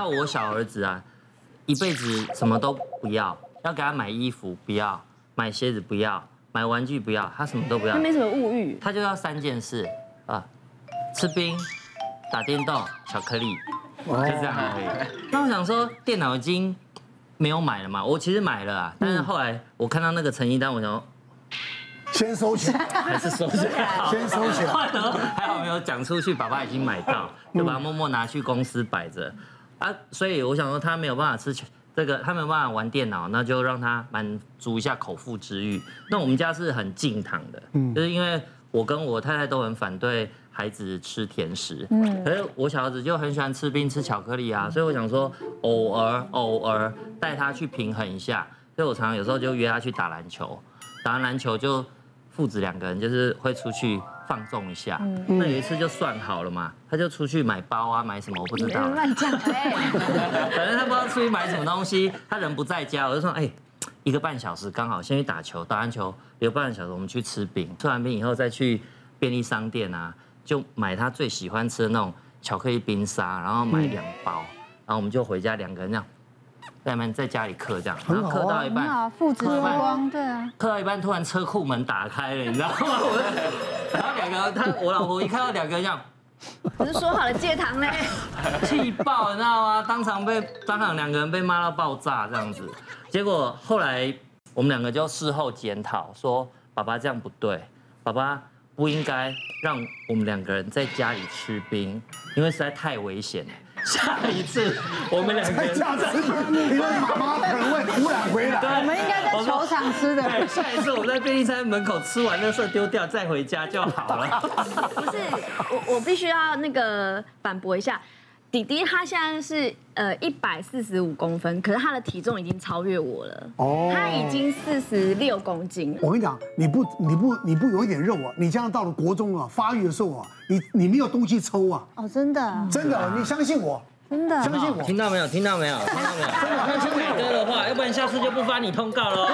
那我小儿子啊，一辈子什么都不要，要给他买衣服不要，买鞋子不要，买玩具不要，他什么都不要。他没什么物欲，他就要三件事啊，吃冰、打电动、巧克力，就这样而已。那我想说，电脑已经没有买了嘛，我其实买了啊，但是后来我看到那个成绩单，我想说。先收起来，还是收起来？先收起来。还好没有讲出去，爸爸已经买到，就把它默默拿去公司摆着啊。所以我想说，他没有办法吃这个，他没有办法玩电脑，那就让他满足一下口腹之欲。那我们家是很禁糖的，嗯就是因为我跟我太太都很反对孩子吃甜食，嗯，可是我小孩子就很喜欢吃冰、吃巧克力啊，所以我想说，偶尔偶尔带他去平衡一下。所以我常常有时候就约他去打篮球，打完篮球就。父子两个人就是会出去放纵一下，嗯、那有一次就算好了嘛，他就出去买包啊，买什么我不知道，乱讲哎，反正他不知道出去买什么东西，他人不在家，我就说哎，一个半小时刚好先去打球，打完球有半个小时我们去吃饼，吃完饼以后再去便利商店啊，就买他最喜欢吃的那种巧克力冰沙，然后买两包，然后我们就回家两个人这样。在们在家里刻这样，然后刻到一半，父子时光，对啊，刻到一半突然车库门打开了，你知道吗？然后两个他我老婆一看到两个人这样，不是说好了戒糖嘞，气爆，你知道吗？当场被当场两个人被骂到爆炸这样子，结果后来我们两个就事后检讨说，爸爸这样不对，爸爸不应该让我们两个人在家里吃冰，因为实在太危险了。下一次我们两个人，下次因为妈妈可能会突然回来，对，我们应该在球场吃的。下一次我们在便利商店门口吃完垃圾丢掉再回家就好了。不是，我我必须要那个反驳一下。弟弟他现在是呃一百四十五公分，可是他的体重已经超越我了。哦，他已经四十六公斤。我跟你讲，你不你不你不有一点肉啊，你这样到了国中啊发育的时候啊，你你没有东西抽啊。哦，真的，真的，你相信我，真的，相信我。听到没有？听到没有？听到没有？真的，相信伟哥的话，要不然下次就不发你通告了。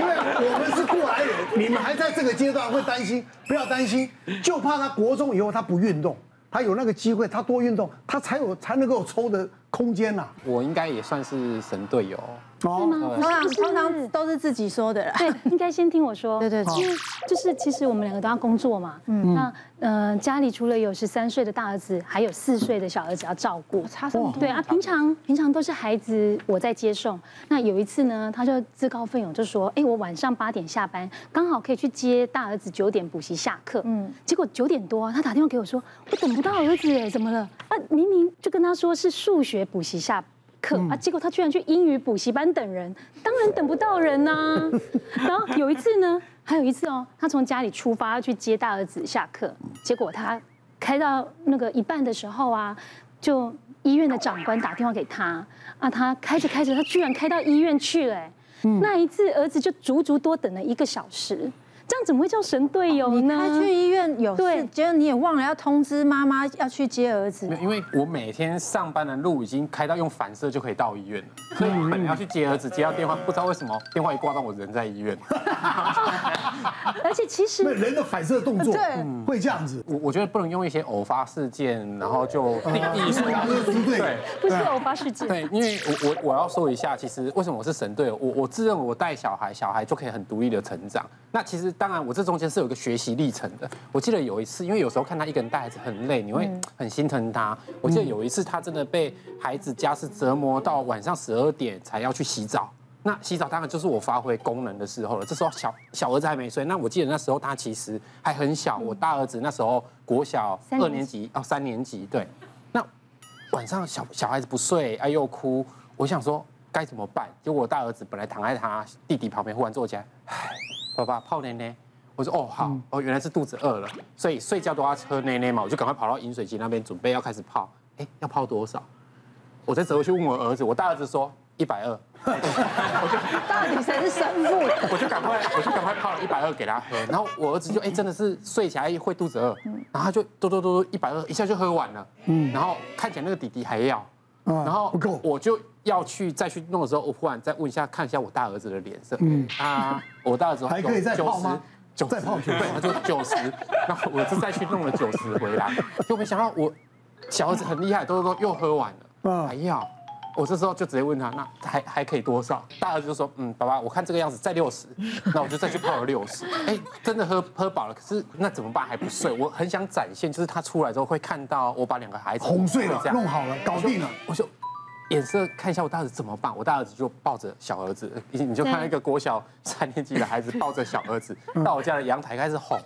因为我们是过来人，你们还在这个阶段会担心，不要担心，就怕他国中以后他不运动。他有那个机会，他多运动，他才有才能够抽的空间呐。我应该也算是神队友。是吗？通常通常都是自己说的啦。对，应该先听我说。对对对。因为就是其实我们两个都要工作嘛。嗯。那呃家里除了有十三岁的大儿子，还有四岁的小儿子要照顾。差这么多。对啊，平常平常都是孩子我在接送。那有一次呢，他就自告奋勇就说：“哎，我晚上八点下班，刚好可以去接大儿子九点补习下课。”嗯。结果九点多，他打电话给我说：“我等不到儿子哎，怎么了？”啊，明明就跟他说是数学补习下。课啊，结果他居然去英语补习班等人，当然等不到人呐、啊。然后有一次呢，还有一次哦，他从家里出发要去接大儿子下课，结果他开到那个一半的时候啊，就医院的长官打电话给他啊，他开着开着，他居然开到医院去了。那一次儿子就足足多等了一个小时。这样怎么会叫神队友呢？你开去医院有事，结果你也忘了要通知妈妈要去接儿子。因为我每天上班的路已经开到用反射就可以到医院了，所以我本来要去接儿子，接到电话，不知道为什么电话一挂断，我人在医院。而且其实人的反射动作对会这样子。我我觉得不能用一些偶发事件，然后就定义说对，不是偶发事件。对，因为我我我要说一下，其实为什么我是神队友？我我自认为我带小孩，小孩就可以很独立的成长。那其实。当然，我这中间是有一个学习历程的。我记得有一次，因为有时候看他一个人带孩子很累，你会很心疼他。我记得有一次，他真的被孩子家事折磨到晚上十二点才要去洗澡。那洗澡当然就是我发挥功能的时候了。这时候小小儿子还没睡，那我记得那时候他其实还很小。我大儿子那时候国小二年级哦，三年级对。那晚上小小孩子不睡，哎又哭，我想说该怎么办？结果我大儿子本来躺在他弟弟旁边，忽然坐起来，唉。爸爸泡奶奶，我说哦好哦，原来是肚子饿了，所以睡觉都要喝奶奶嘛，我就赶快跑到饮水机那边准备要开始泡，哎，要泡多少？我再走过去问我儿子，我大儿子说一百二，我就 到底谁是生父？我就赶快我就赶快泡了一百二给他喝，然后我儿子就哎真的是睡起来会肚子饿，然后他就嘟嘟嘟嘟一百二一下就喝完了，嗯，然后看起来那个弟弟还要，然后我就。要去再去弄的时候，我忽然再问一下，看一下我大儿子的脸色。嗯啊，我大儿子 还可以再泡吗？九十，再泡对，他就九十。然后我就再去弄了九十回来，就没想到我小儿子很厉害，都都又喝完了。还要。我这时候就直接问他，那还还可以多少？大儿子就说，嗯，爸爸，我看这个样子再六十，那我就再去泡了六十。哎，真的喝喝饱了，可是那怎么办？还不睡？我很想展现，就是他出来之后会看到我把两个孩子哄睡了，弄好了，搞定了。我就眼色看一下我大儿子怎么办？我大儿子就抱着小儿子，你你就看一个国小三年级的孩子抱着小儿子 到我家的阳台开始哄，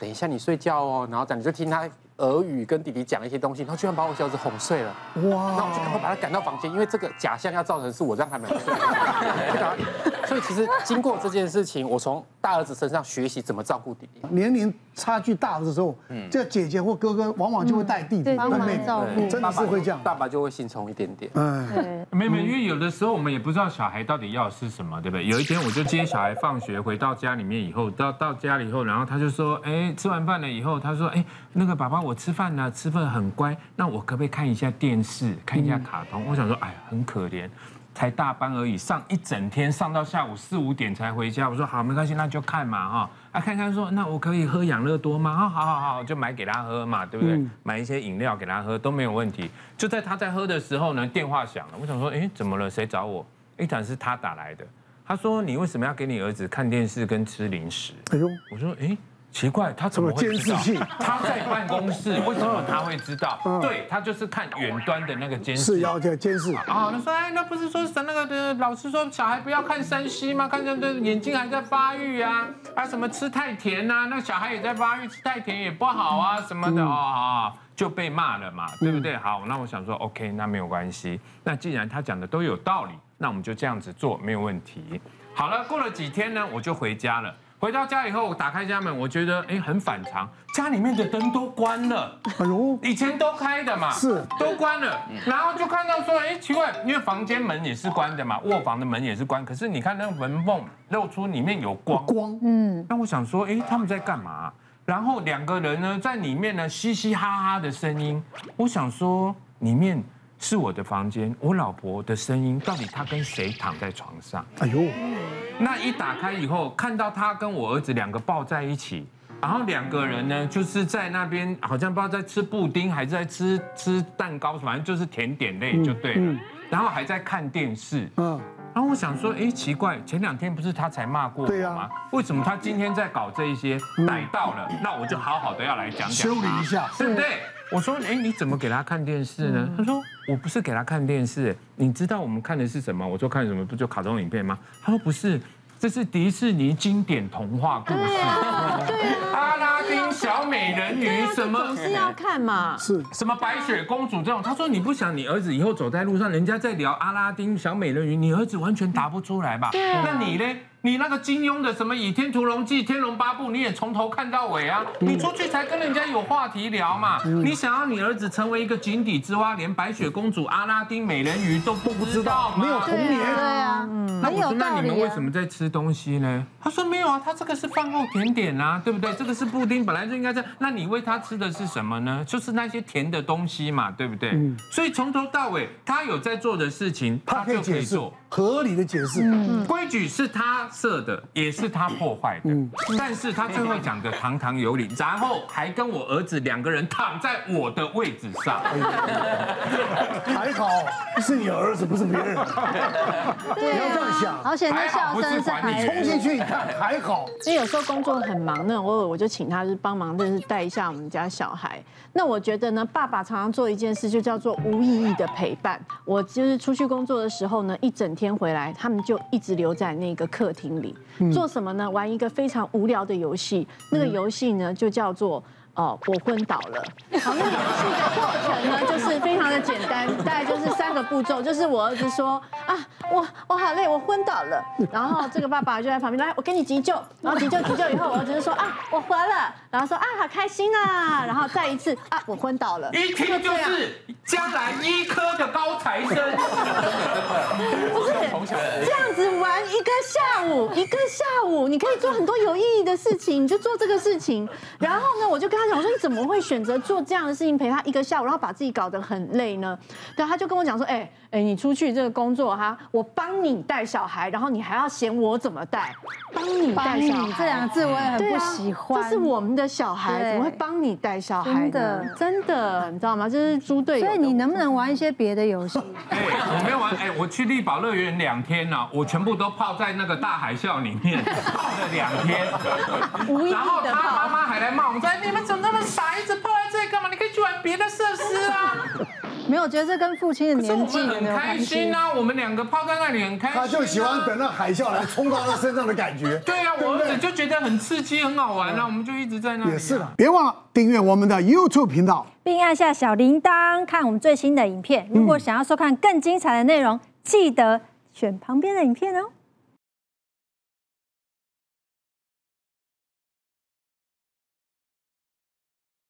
等一下你睡觉哦，然后等你就听他。耳语跟弟弟讲一些东西，然后居然把我小儿子哄睡了。哇！那我就赶快把他赶到房间，因为这个假象要造成是我让他们睡。所以其实经过这件事情，我从大儿子身上学习怎么照顾弟弟。年龄差距大的时候，嗯这姐姐或哥哥往往就会带弟弟妹妹照顾，真的是会这样。爸爸就会心宠一点点。嗯，没有没有，因为有的时候我们也不知道小孩到底要的是什么，对不对？有一天我就接小孩放学回到家里面以后，到到家里以后，然后他就说，哎，吃完饭了以后，他说，哎，那个爸爸。我吃饭呢，吃饭很乖。那我可不可以看一下电视，看一下卡通？我想说，哎呀，很可怜，才大班而已，上一整天，上到下午四五点才回家。我说好，没关系，那就看嘛，哈。啊，看看说，那我可以喝养乐多吗？啊好好好，就买给他喝嘛，对不对？买一些饮料给他喝都没有问题。就在他在喝的时候呢，电话响了。我想说，哎，怎么了？谁找我？一讲是他打来的。他说，你为什么要给你儿子看电视跟吃零食？哎呦，我说，哎。奇怪，他怎么监视器？他在办公室，为什么他会知道？对，他就是看远端的那个监视。是要这监视。啊，他说，哎，那不是说那个的老师说小孩不要看山西吗？看这个眼睛还在发育啊，啊什么吃太甜呐，那个小孩也在发育，吃太甜也不好啊什么的哦，就被骂了嘛，对不对？好，那我想说，OK，那没有关系。那既然他讲的都有道理，那我们就这样子做，没有问题。好了，过了几天呢，我就回家了。回到家以后，我打开家门，我觉得哎很反常，家里面的灯都关了。哎呦，以前都开的嘛，是都关了。然后就看到说，哎奇怪，因为房间门也是关的嘛，卧房的门也是关，可是你看那个门缝露出里面有光光，嗯。那我想说，哎他们在干嘛？然后两个人呢在里面呢嘻嘻哈哈的声音，我想说里面是我的房间，我老婆的声音到底她跟谁躺在床上？哎呦。那一打开以后，看到她跟我儿子两个抱在一起，然后两个人呢，就是在那边好像不知道在吃布丁还是在吃吃蛋糕，反正就是甜点类就对了。然后还在看电视。嗯。然后我想说，哎，奇怪，前两天不是他才骂过我吗？为什么他今天在搞这一些？逮到了，那我就好好的要来讲讲。修理一下，对不对？我说，哎，你怎么给他看电视呢？他说，我不是给他看电视，你知道我们看的是什么？我说看什么？不就卡通影片吗？他说不是，这是迪士尼经典童话故事。丁、小美人鱼什么？总是要看嘛。是什么白雪公主这种？他说你不想你儿子以后走在路上，人家在聊阿拉丁、小美人鱼，你儿子完全答不出来吧？对。那你呢？你那个金庸的什么《倚天屠龙记》《天龙八部》，你也从头看到尾啊！你出去才跟人家有话题聊嘛。你想要你儿子成为一个井底之蛙，连白雪公主、阿拉丁、美人鱼都不知道？没有童年。对啊，那我说，那你们为什么在吃东西呢？他说没有啊，他这个是饭后甜点啊，对不对？这个是布丁，本来就应该这样。那你喂他吃的是什么呢？就是那些甜的东西嘛，对不对？所以从头到尾，他有在做的事情，他就可以做。合理的解释，规矩是他设的，也是他破坏的，但是他最后讲的堂堂有理，然后还跟我儿子两个人躺在我的位置上，还好是你儿子，不是别人，你要这样想，而且那笑声是还冲进去一看，还好，因为有时候工作很忙，那我我就请他就是帮忙，就是带一下我们家小孩。那我觉得呢，爸爸常常做一件事，就叫做无意义的陪伴。我就是出去工作的时候呢，一整天回来，他们就一直留在那个客厅里，做什么呢？玩一个非常无聊的游戏。那个游戏呢，就叫做。哦，我昏倒了。好，那游戏的过程呢，就是非常的简单，大概就是三个步骤，就是我儿子说啊，我我好累，我昏倒了。然后这个爸爸就在旁边来，我给你急救。然后急救急救以后，我儿子就说啊，我活了。然后说啊，好开心啊。然后再一次啊，我昏倒了。一听就是将来医科的高材生。不是这样子玩一个下午，一个下午，你可以做很多有意义的事情，你就做这个事情。然后呢，我就跟他讲，我说你怎么会选择做这样的事情陪他一个下午，然后把自己搞得很累呢？对，他就跟我讲说，哎哎，你出去这个工作哈，我帮你带小孩，然后你还要嫌我怎么带？帮你带小孩这两个字我也很不喜欢。这是我们的小孩，怎么会帮你带小孩？真的，真的，你知道吗？这是猪队友。所以你能不能玩一些别的游戏？哎，我没有玩。哎，我去丽宝乐园两天呢，我全部都泡在那个大海啸里面泡了两天。然后他妈妈还来骂我们说：“你们怎么那么傻，一直泡在这里干嘛？你可以去玩别的设施啊。”没有，我觉得这跟父亲的年纪很开心啊。我们两个泡在那里很开心。他就喜欢等那海啸来冲到他身上的感觉。对啊，我儿子就觉得很刺激，很好玩啊。我们就一直在那里。也是了，别忘了订阅我们的 YouTube 频道，并按下小铃铛，看我们最新的影片。如果想要收看更精彩的内容，记得选旁边的影片哦。